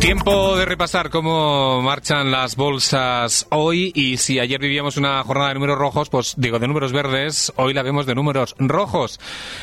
Tiempo de repasar cómo marchan las bolsas hoy y si ayer vivíamos una jornada de números rojos, pues digo de números verdes, hoy la vemos de números rojos,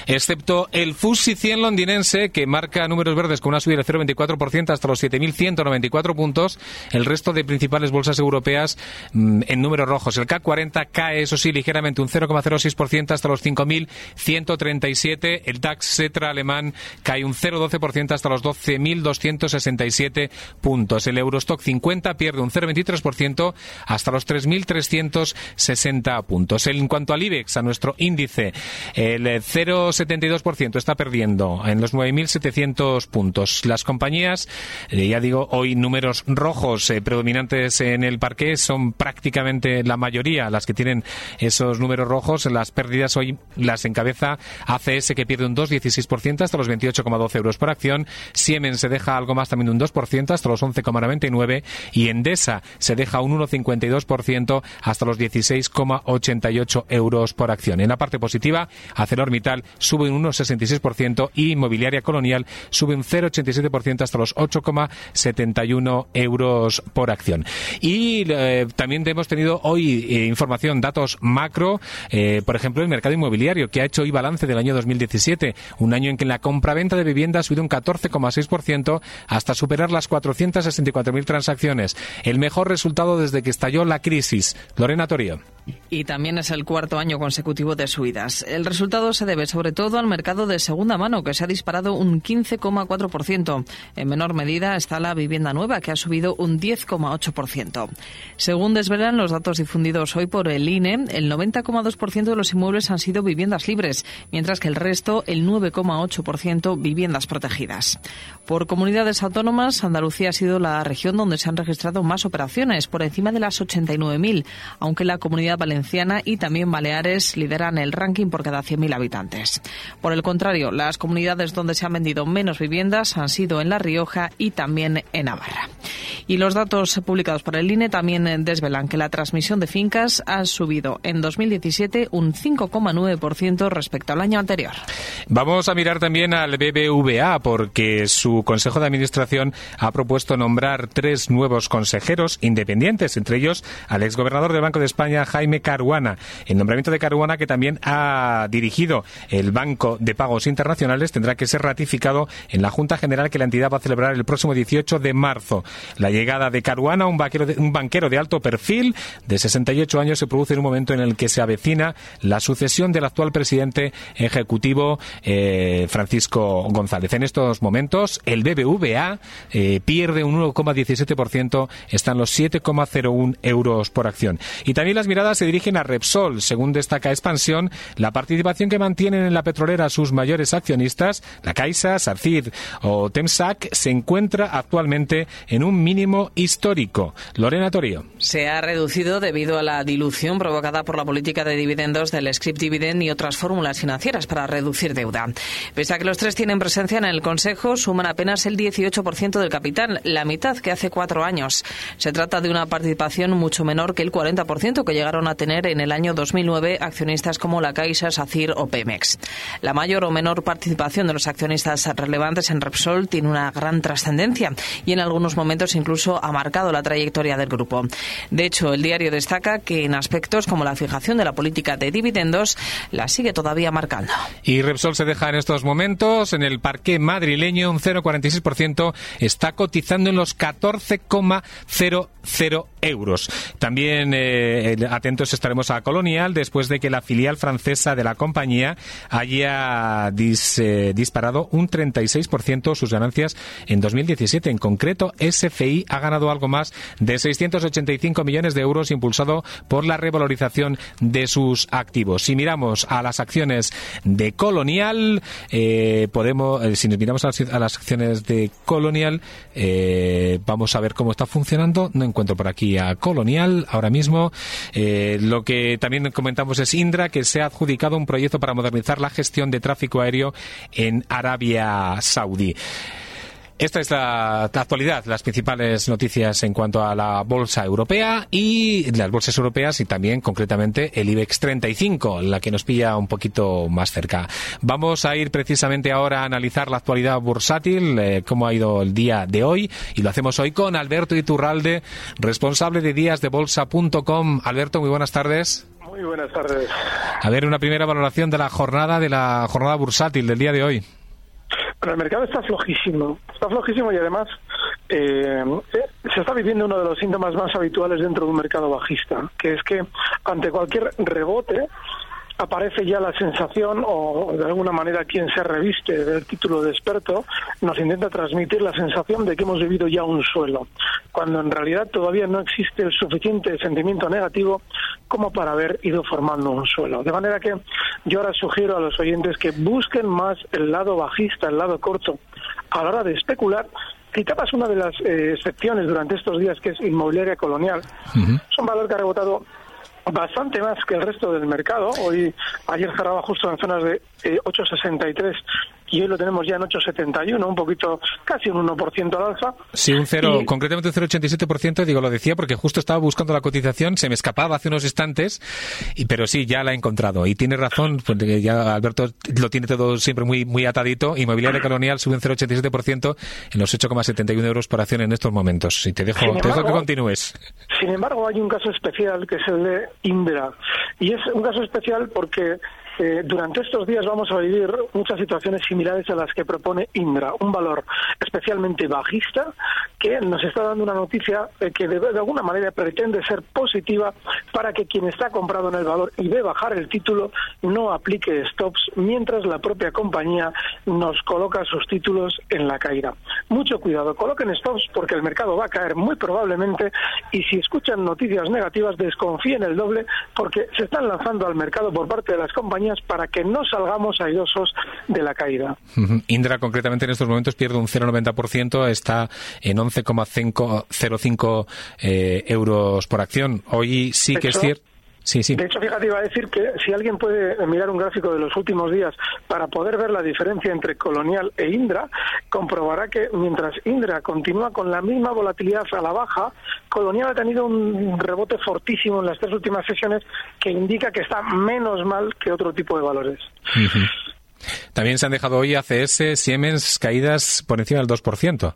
excepto el FTSE 100 londinense que marca números verdes con una subida del 0,24% hasta los 7.194 puntos, el resto de principales bolsas europeas mm, en números rojos. El CAC 40 cae, eso sí, ligeramente un 0,06% hasta los 5.137, el DAX Setra alemán cae un 0,12% hasta los 12.267 puntos. El Eurostock 50 pierde un 0,23% hasta los 3.360 puntos. En cuanto al IBEX, a nuestro índice, el 0,72% está perdiendo en los 9.700 puntos. Las compañías, eh, ya digo, hoy números rojos eh, predominantes en el parque son prácticamente la mayoría las que tienen esos números rojos. Las pérdidas hoy las encabeza ACS que pierde un 2,16% hasta los 28,12 euros por acción. Siemens se deja algo más también un 2% hasta los 11,99 y Endesa se deja un 1,52% hasta los 16,88 euros por acción. En la parte positiva, ArcelorMittal sube un 1,66% y Inmobiliaria Colonial sube un 0,87% hasta los 8,71 euros por acción. Y eh, también hemos tenido hoy eh, información, datos macro, eh, por ejemplo, el mercado inmobiliario, que ha hecho hoy balance del año 2017, un año en que la compraventa de vivienda ha subido un 14,6% hasta superar las 464.000 transacciones. El mejor resultado desde que estalló la crisis. Lorena Torío. Y también es el cuarto año consecutivo de subidas. El resultado se debe sobre todo al mercado de segunda mano, que se ha disparado un 15,4%. En menor medida está la vivienda nueva, que ha subido un 10,8%. Según desvelan los datos difundidos hoy por el INE, el 90,2% de los inmuebles han sido viviendas libres, mientras que el resto, el 9,8%, viviendas protegidas. Por comunidades autónomas, Andalucía ha sido la región donde se han registrado más operaciones, por encima de las 89.000, aunque la comunidad valenciana y también Baleares lideran el ranking por cada 100.000 habitantes. Por el contrario, las comunidades donde se han vendido menos viviendas han sido en La Rioja y también en Navarra. Y los datos publicados por el INE también desvelan que la transmisión de fincas ha subido en 2017 un 5,9% respecto al año anterior. Vamos a mirar también al BBVA porque su Consejo de Administración ha propuesto nombrar tres nuevos consejeros independientes, entre ellos al exgobernador del Banco de España, Jaime Caruana. El nombramiento de Caruana, que también ha dirigido el Banco de Pagos Internacionales, tendrá que ser ratificado en la Junta General que la entidad va a celebrar el próximo 18 de marzo. La llegada de Caruana, un un banquero de alto perfil de 68 años, se produce en un momento en el que se avecina la sucesión del actual presidente ejecutivo eh, Francisco González. En estos momentos, el BBVA eh, pierde un 1,17%, están los 7,01 euros por acción. Y también las miradas se dirigen a Repsol. Según destaca Expansión, la participación que mantienen en la petrolera sus mayores accionistas, la Caixa, Sarcir o Temsac, se encuentra actualmente en un mínimo histórico. Lorena Torío. Se ha reducido debido a la dilución provocada por la política de dividendos del script dividend y otras fórmulas financieras para reducir deuda. Pese a que los tres tienen presencia en el Consejo, suman apenas el 18% del capital, la mitad que hace cuatro años. Se trata de una participación mucho menor que el 40% que llegaron a tener en el año 2009 accionistas como la Caixa, SACIR o Pemex. La mayor o menor participación de los accionistas relevantes en Repsol tiene una gran trascendencia y en algunos momentos momentos incluso ha marcado la trayectoria del grupo. De hecho, el diario destaca que en aspectos como la fijación de la política de dividendos la sigue todavía marcando. Y Repsol se deja en estos momentos en el parque madrileño un 0,46%, está cotizando en los 14,00 euros. También eh, atentos estaremos a Colonial después de que la filial francesa de la compañía haya eh, disparado un 36% sus ganancias en 2017. En concreto, SFI ha ganado algo más de 685 millones de euros impulsado por la revalorización de sus activos. Si miramos a las acciones de Colonial, eh, podemos, si nos miramos a las, acciones de Colonial, vamos a ver cómo está funcionando. No encuentro por aquí Colonial ahora mismo. Eh, lo que también comentamos es Indra, que se ha adjudicado un proyecto para modernizar la gestión de tráfico aéreo en Arabia Saudí. Esta es la, actualidad, las principales noticias en cuanto a la bolsa europea y las bolsas europeas y también concretamente el IBEX 35, la que nos pilla un poquito más cerca. Vamos a ir precisamente ahora a analizar la actualidad bursátil, eh, cómo ha ido el día de hoy y lo hacemos hoy con Alberto Iturralde, responsable de díasdebolsa.com. Alberto, muy buenas tardes. Muy buenas tardes. A ver, una primera valoración de la jornada de la jornada bursátil del día de hoy el mercado está flojísimo, está flojísimo y además eh, eh, se está viviendo uno de los síntomas más habituales dentro de un mercado bajista, que es que ante cualquier rebote aparece ya la sensación, o de alguna manera quien se reviste del título de experto, nos intenta transmitir la sensación de que hemos vivido ya un suelo, cuando en realidad todavía no existe el suficiente sentimiento negativo como para haber ido formando un suelo. De manera que yo ahora sugiero a los oyentes que busquen más el lado bajista, el lado corto, a la hora de especular Citabas una de las eh, excepciones durante estos días, que es inmobiliaria colonial. Es un valor que ha rebotado bastante más que el resto del mercado. Hoy, ayer cerraba justo en zonas de 8,63 eh, y hoy lo tenemos ya en 8,71, un poquito, casi un 1% al alza. Sí, un cero, concretamente un 0,87%, digo, lo decía porque justo estaba buscando la cotización, se me escapaba hace unos instantes, y, pero sí, ya la he encontrado. Y tiene razón, pues, ya Alberto lo tiene todo siempre muy, muy atadito. Inmobiliaria Colonial sube un 0,87% en los 8,71 euros por acción en estos momentos. Y te dejo, te dejo que continúes. Sin embargo, hay un caso especial que es el de Indra. Y es un caso especial porque eh, durante estos días vamos a vivir muchas situaciones similares a las que propone Indra, un valor especialmente bajista que nos está dando una noticia eh, que de, alguna manera pretende ser positiva para que quien está comprado en el valor y ve bajar el título no aplique stops mientras la propia compañía nos coloca sus títulos en la caída. Mucho cuidado, coloquen stops porque el mercado va a caer muy probablemente y si escuchan noticias negativas desconfíen el doble porque se están lanzando al mercado por parte de las compañías para que no salgamos airosos de la caída. Indra, concretamente en estos momentos, pierde un 0,90%, está en 11,05 eh, euros por acción. Hoy sí que es cierto. De hecho, fíjate, iba a decir que si alguien puede mirar un gráfico de los últimos días para poder ver la diferencia entre Colonial e Indra, comprobará que mientras Indra continúa con la misma volatilidad a la baja, Colonial ha tenido un rebote fortísimo en las tres últimas sesiones que indica que está menos mal que otro tipo de valores. También se han dejado hoy ACS, Siemens caídas por encima del 2%.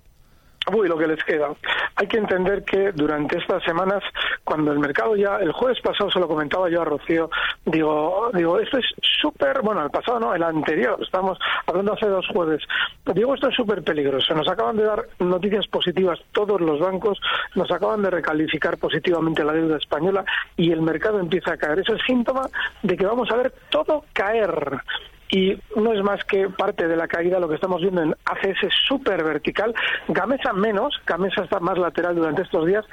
Uy, lo que les queda. Hay que entender que durante estas semanas, cuando el mercado ya, el jueves pasado se lo comentaba yo a Rocío, digo, digo, esto es súper, bueno, el pasado no, el anterior, estamos hablando hace dos jueves, digo, esto es súper peligroso. Nos acaban de dar noticias positivas todos los bancos, nos acaban de recalificar positivamente la deuda española y el mercado empieza a caer. Eso es síntoma de que vamos a ver todo caer y no es más que parte de la caída lo que estamos viendo en ACS súper vertical. Gamesa menos, Gamesa está más lateral durante estos días,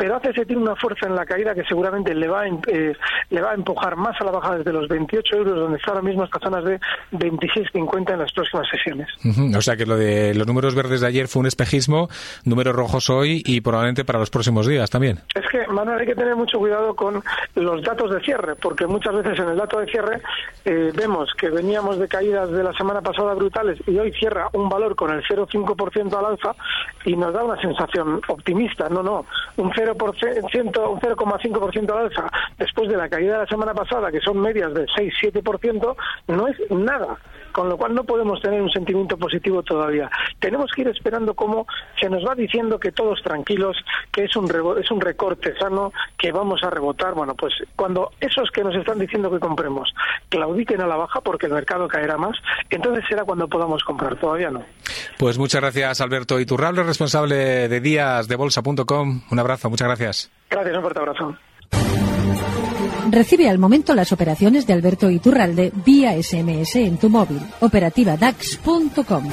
pero ACS tiene una fuerza en la caída que seguramente le va, a, eh, le va a empujar más a la baja desde los 28 euros, donde está ahora mismo hasta zonas de 26,50 en las próximas sesiones. O sea que lo de los números verdes de ayer fue un espejismo, números rojos hoy y probablemente para los próximos días también. Es que, Manuel, hay que tener mucho cuidado con los datos de cierre, porque muchas veces en el dato de cierre eh, vemos que veníamos de caídas de la semana pasada brutales y hoy cierra un valor con el 0,5% al alza y nos da una sensación optimista. No, no, un 0 0%, un 0,5% al alza después de la caída de la semana pasada, que son medias del 6-7%, no es nada con lo cual no podemos tener un sentimiento positivo todavía. Tenemos que ir esperando cómo se nos va diciendo que todos tranquilos, que es un, es un recorte sano, que vamos a rebotar. Bueno, pues cuando esos que nos están diciendo que compremos claudiquen a la baja porque el mercado caerá más, entonces será cuando podamos comprar. Todavía no. Pues muchas gracias, Alberto Iturralde, responsable de días de bolsa.com. Un abrazo, muchas gracias. Gracias, un fuerte abrazo. Recibe al momento las operaciones de Alberto Iturralde vía SMS en tu móvil. Operativa DAX.com.